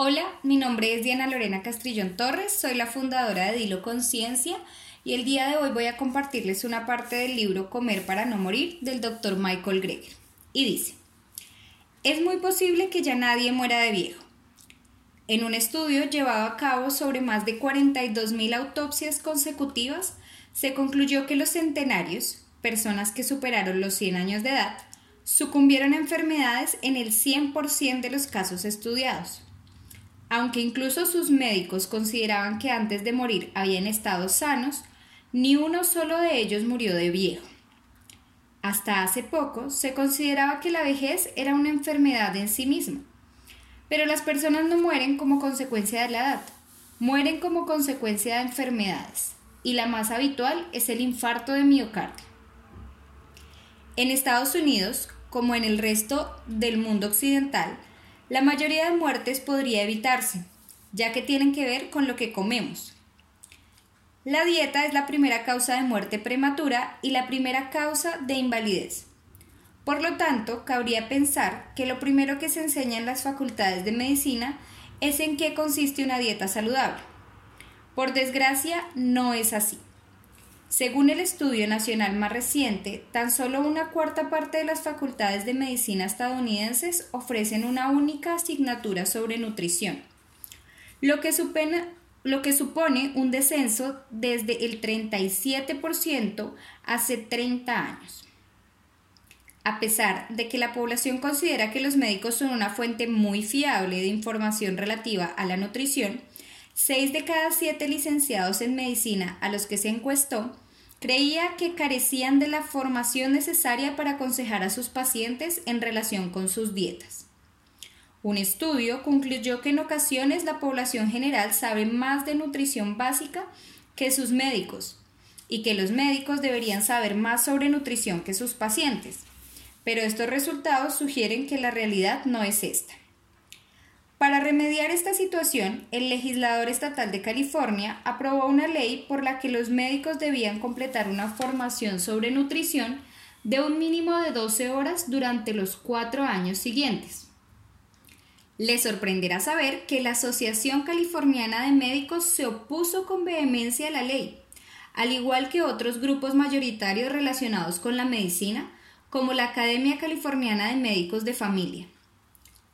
Hola, mi nombre es Diana Lorena Castrillón Torres, soy la fundadora de Dilo Conciencia y el día de hoy voy a compartirles una parte del libro Comer para no morir del Dr. Michael Greger. Y dice, es muy posible que ya nadie muera de viejo. En un estudio llevado a cabo sobre más de 42.000 autopsias consecutivas, se concluyó que los centenarios, personas que superaron los 100 años de edad, sucumbieron a enfermedades en el 100% de los casos estudiados. Aunque incluso sus médicos consideraban que antes de morir habían estado sanos, ni uno solo de ellos murió de viejo. Hasta hace poco se consideraba que la vejez era una enfermedad en sí misma. Pero las personas no mueren como consecuencia de la edad, mueren como consecuencia de enfermedades, y la más habitual es el infarto de miocardio. En Estados Unidos, como en el resto del mundo occidental, la mayoría de muertes podría evitarse, ya que tienen que ver con lo que comemos. La dieta es la primera causa de muerte prematura y la primera causa de invalidez. Por lo tanto, cabría pensar que lo primero que se enseña en las facultades de medicina es en qué consiste una dieta saludable. Por desgracia, no es así. Según el estudio nacional más reciente, tan solo una cuarta parte de las facultades de medicina estadounidenses ofrecen una única asignatura sobre nutrición, lo que, supone un descenso desde el 37% hace 30 años. A pesar de que la población considera que los médicos son una fuente muy fiable de información relativa a la nutrición, Seis de cada siete licenciados en medicina a los que se encuestó creía que carecían de la formación necesaria para aconsejar a sus pacientes en relación con sus dietas. Un estudio concluyó que en ocasiones la población general sabe más de nutrición básica que sus médicos y que los médicos deberían saber más sobre nutrición que sus pacientes. Pero estos resultados sugieren que la realidad no es esta. Para remediar esta situación, el legislador estatal de California aprobó una ley por la que los médicos debían completar una formación sobre nutrición de un mínimo de 12 horas durante los cuatro años siguientes. Le sorprenderá saber que la Asociación Californiana de Médicos se opuso con vehemencia a la ley, al igual que otros grupos mayoritarios relacionados con la medicina, como la Academia Californiana de Médicos de Familia.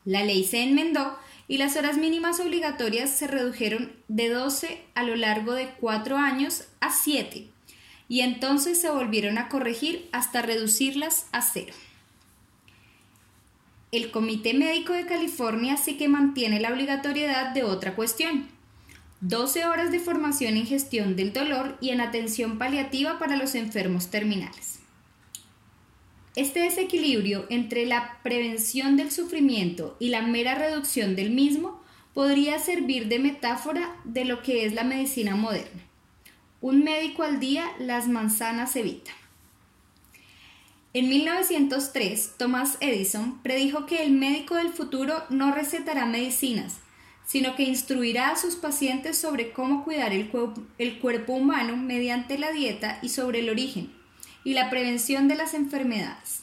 La ley se enmendó y las horas mínimas obligatorias se redujeron de 12 a lo largo de cuatro años a 7 y entonces se volvieron a corregir hasta reducirlas a cero. El Comité Médico de California sí que mantiene la obligatoriedad de otra cuestión. 12 horas de formación en gestión del dolor y en atención paliativa para los enfermos terminales. Este desequilibrio entre la prevención del sufrimiento y la mera reducción del mismo podría servir de metáfora de lo que es la medicina moderna. Un médico al día las manzanas evita. En 1903, Thomas Edison predijo que el médico del futuro no recetará medicinas, sino que instruirá a sus pacientes sobre cómo cuidar el, el cuerpo humano mediante la dieta y sobre el origen, y la prevención de las enfermedades.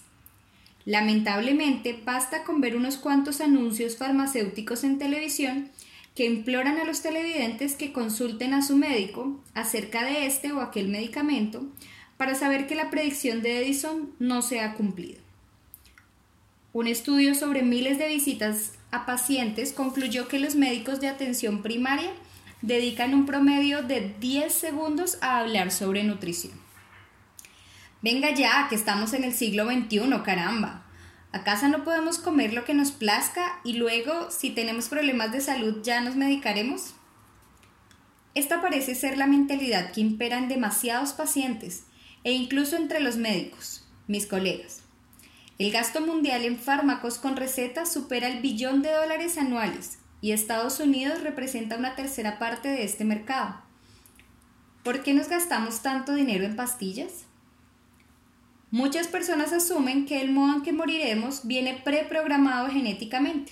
Lamentablemente, basta con ver unos cuantos anuncios farmacéuticos en televisión que imploran a los televidentes que consulten a su médico acerca de este o aquel medicamento para saber que la predicción de Edison no se ha cumplido. Un estudio sobre miles de visitas a pacientes concluyó que los médicos de atención primaria dedican un promedio de 10 segundos a hablar sobre nutrición. Venga ya, que estamos en el siglo XXI, caramba. ¿Acaso no podemos comer lo que nos plazca y luego, si tenemos problemas de salud, ya nos medicaremos? Esta parece ser la mentalidad que impera en demasiados pacientes e incluso entre los médicos, mis colegas. El gasto mundial en fármacos con recetas supera el billón de dólares anuales y Estados Unidos representa una tercera parte de este mercado. ¿Por qué nos gastamos tanto dinero en pastillas? Muchas personas asumen que el modo en que moriremos viene preprogramado genéticamente.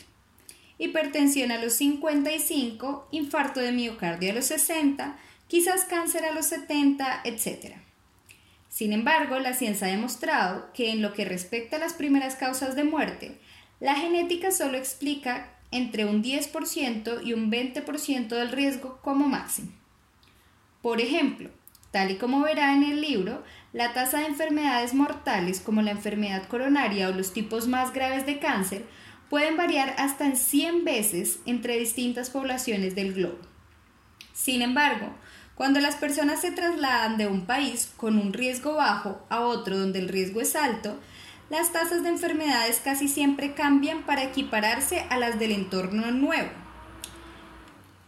Hipertensión a los 55, infarto de miocardio a los 60, quizás cáncer a los 70, etc. Sin embargo, la ciencia ha demostrado que en lo que respecta a las primeras causas de muerte, la genética solo explica entre un 10% y un 20% del riesgo como máximo. Por ejemplo, tal y como verá en el libro, la tasa de enfermedades mortales como la enfermedad coronaria o los tipos más graves de cáncer pueden variar hasta en 100 veces entre distintas poblaciones del globo. Sin embargo, cuando las personas se trasladan de un país con un riesgo bajo a otro donde el riesgo es alto, las tasas de enfermedades casi siempre cambian para equipararse a las del entorno nuevo.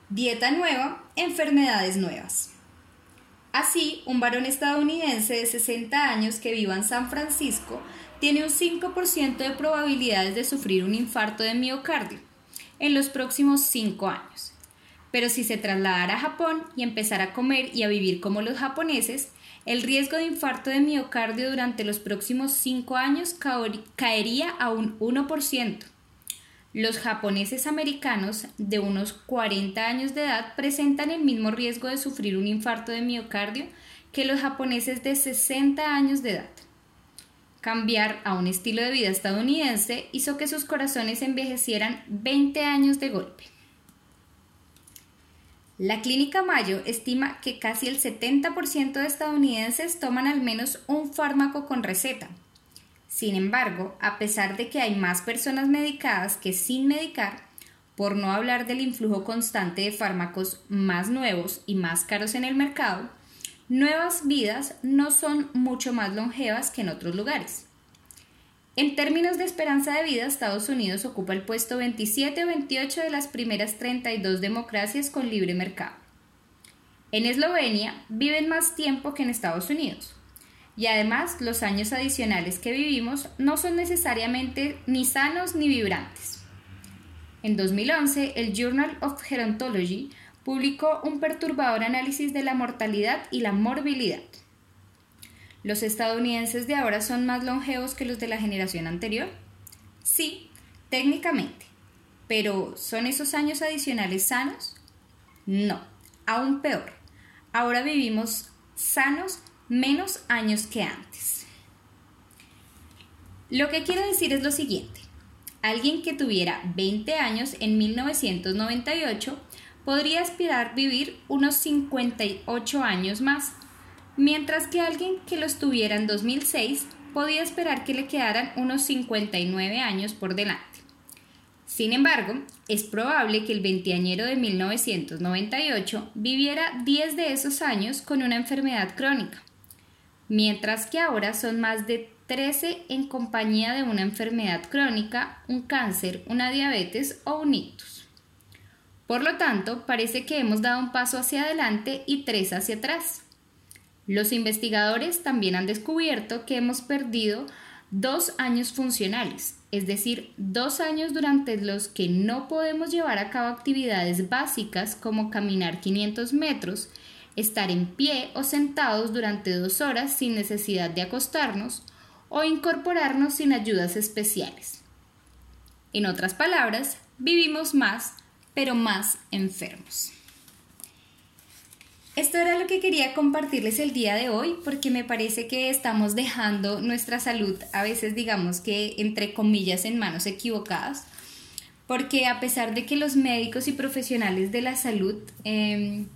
Dieta nueva, enfermedades nuevas. Así, un varón estadounidense de 60 años que viva en San Francisco tiene un 5% de probabilidades de sufrir un infarto de miocardio en los próximos 5 años. Pero si se trasladara a Japón y empezara a comer y a vivir como los japoneses, el riesgo de infarto de miocardio durante los próximos 5 años caería a un 1%. Los japoneses americanos de unos 40 años de edad presentan el mismo riesgo de sufrir un infarto de miocardio que los japoneses de 60 años de edad. Cambiar a un estilo de vida estadounidense hizo que sus corazones envejecieran 20 años de golpe. La Clínica Mayo estima que casi el 70% de estadounidenses toman al menos un fármaco con receta. Sin embargo, a pesar de que hay más personas medicadas que sin medicar, por no hablar del influjo constante de fármacos más nuevos y más caros en el mercado, nuevas vidas no son mucho más longevas que en otros lugares. En términos de esperanza de vida, Estados Unidos ocupa el puesto 27 o 28 de las primeras 32 democracias con libre mercado. En Eslovenia viven más tiempo que en Estados Unidos. Y además, los años adicionales que vivimos no son necesariamente ni sanos ni vibrantes. En 2011, el Journal of Gerontology publicó un perturbador análisis de la mortalidad y la morbilidad. ¿Los estadounidenses de ahora son más longevos que los de la generación anterior? Sí, técnicamente. Pero ¿son esos años adicionales sanos? No, aún peor. Ahora vivimos sanos menos años que antes. Lo que quiero decir es lo siguiente. Alguien que tuviera 20 años en 1998 podría aspirar vivir unos 58 años más, mientras que alguien que los tuviera en 2006 podía esperar que le quedaran unos 59 años por delante. Sin embargo, es probable que el veinteañero de 1998 viviera 10 de esos años con una enfermedad crónica, mientras que ahora son más de 13 en compañía de una enfermedad crónica, un cáncer, una diabetes o un ictus. Por lo tanto, parece que hemos dado un paso hacia adelante y tres hacia atrás. Los investigadores también han descubierto que hemos perdido dos años funcionales, es decir, dos años durante los que no podemos llevar a cabo actividades básicas como caminar 500 metros, estar en pie o sentados durante dos horas sin necesidad de acostarnos o incorporarnos sin ayudas especiales. En otras palabras, vivimos más pero más enfermos. Esto era lo que quería compartirles el día de hoy porque me parece que estamos dejando nuestra salud a veces digamos que entre comillas en manos equivocadas porque a pesar de que los médicos y profesionales de la salud em,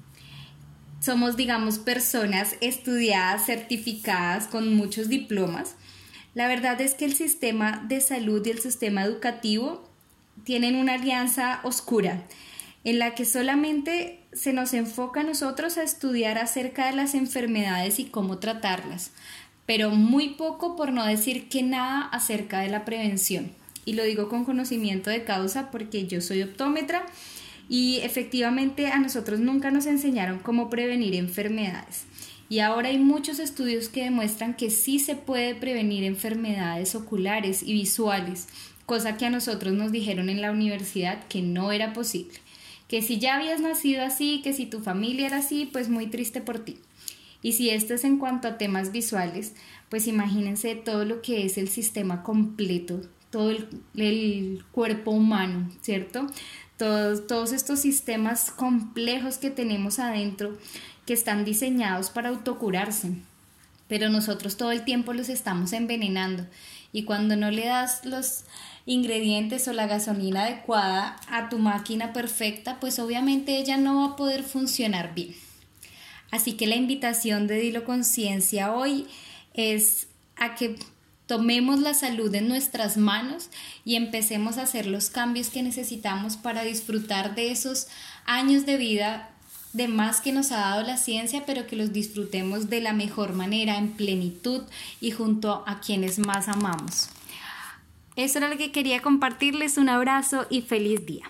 somos digamos personas estudiadas, certificadas con muchos diplomas, la verdad es que el sistema de salud y el sistema educativo tienen una alianza oscura en la que solamente se nos enfoca a nosotros a estudiar acerca de las enfermedades y cómo tratarlas, pero muy poco, por no decir que nada, acerca de la prevención. Y lo digo con conocimiento de causa porque yo soy optómetra y efectivamente a nosotros nunca nos enseñaron cómo prevenir enfermedades. Y ahora hay muchos estudios que demuestran que sí se puede prevenir enfermedades oculares y visuales cosa que a nosotros nos dijeron en la universidad que no era posible, que si ya habías nacido así, que si tu familia era así, pues muy triste por ti. Y si esto es en cuanto a temas visuales, pues imagínense todo lo que es el sistema completo, todo el, cuerpo humano, ¿cierto? Todos, todos estos sistemas complejos que tenemos adentro que están diseñados para autocurarse, pero nosotros todo el tiempo los estamos envenenando y cuando no le das los ingredientes o la gasolina adecuada a tu máquina perfecta, pues obviamente ella no va a poder funcionar bien. Así que la invitación de Dilo Conciencia hoy es a que tomemos la salud en nuestras manos y empecemos a hacer los cambios que necesitamos para disfrutar de esos años de vida de más que nos ha dado la ciencia, pero que los disfrutemos de la mejor manera, en plenitud y junto a quienes más amamos. Eso era lo que quería compartirles. Un abrazo y feliz día.